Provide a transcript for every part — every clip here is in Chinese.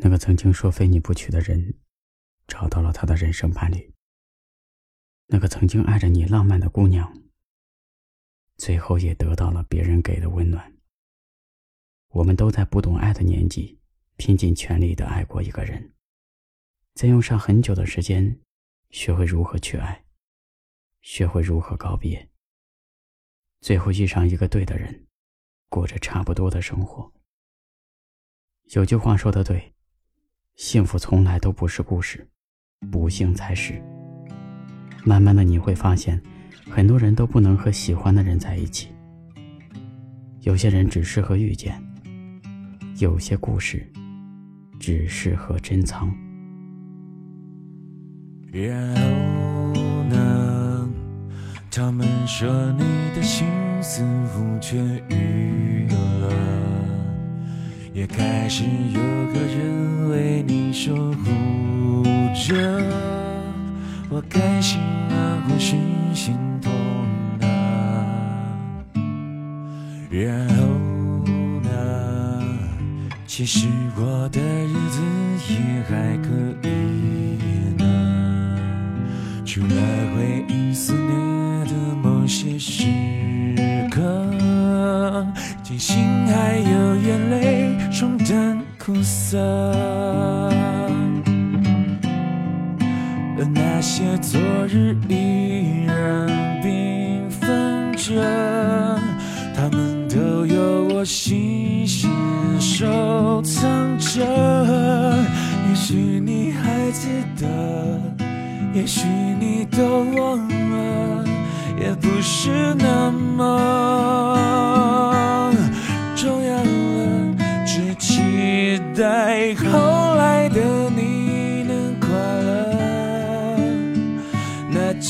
那个曾经说非你不娶的人，找到了他的人生伴侣。那个曾经爱着你浪漫的姑娘，最后也得到了别人给的温暖。我们都在不懂爱的年纪，拼尽全力的爱过一个人，再用上很久的时间，学会如何去爱，学会如何告别，最后遇上一个对的人，过着差不多的生活。有句话说的对。幸福从来都不是故事，不幸才是。慢慢的你会发现，很多人都不能和喜欢的人在一起。有些人只适合遇见，有些故事只适合珍藏。然后呢？他们说你的心似乎痊愈了。也开始有我开心啊，或是心痛啊。然后呢？其实我的日子也还可以呢，除了回忆思念的某些时刻，庆幸还有眼泪。冲淡苦涩，而那些昨日依然缤纷着，他们都有我细心收藏着。也许你还记得，也许你都忘了，也不是那么重要了，只期。待后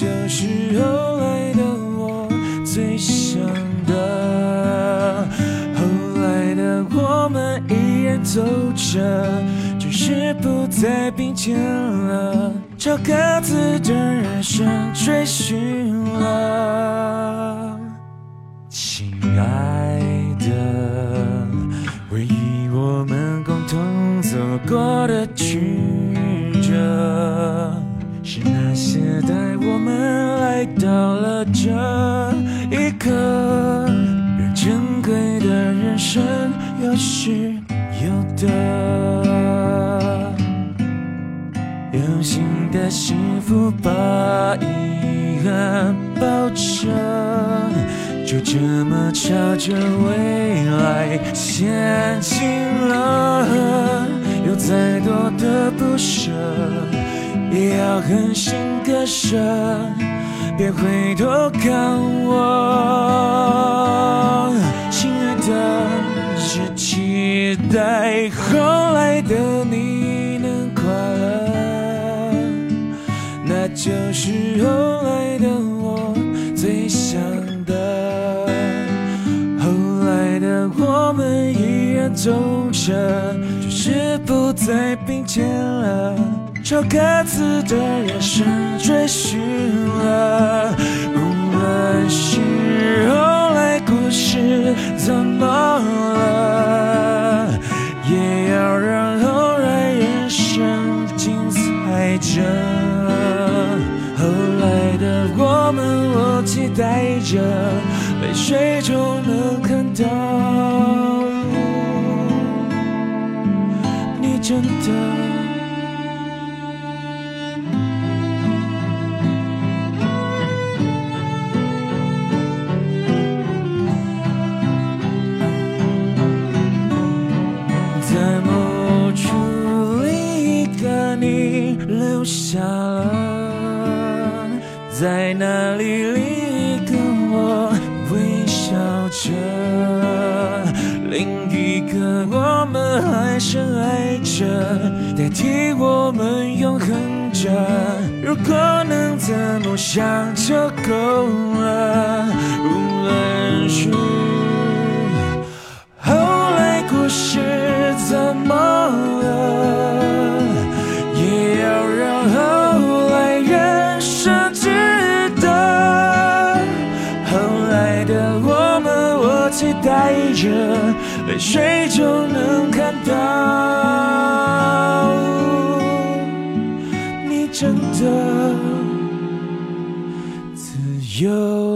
那就是后来的我最想的。后来的我们依然走着，只是不再并肩了，朝各自的人生追寻了，亲爱的，回忆我们共同走。过的曲折，是那些带我们来到了这一刻，让珍贵的人生有失有得，用心的幸福把遗憾抱着，就这么朝着未来前进了。有再多的不舍，也要狠心割舍，别回头看我，亲爱的，只期待后来的你能快乐，那就是后来的我最想的。后来的我们依然走着。只是不再并肩了，朝各自的人生追寻了。无论是后来故事怎么了，也要让后来人生精彩着。后来的我们，我期待着，泪水中能看到你。真的，下了，在那里另一个我微笑着，另一个我们还深爱。着代替我们永恒着，如果能怎么想就够了。谁就能看到你真的自由？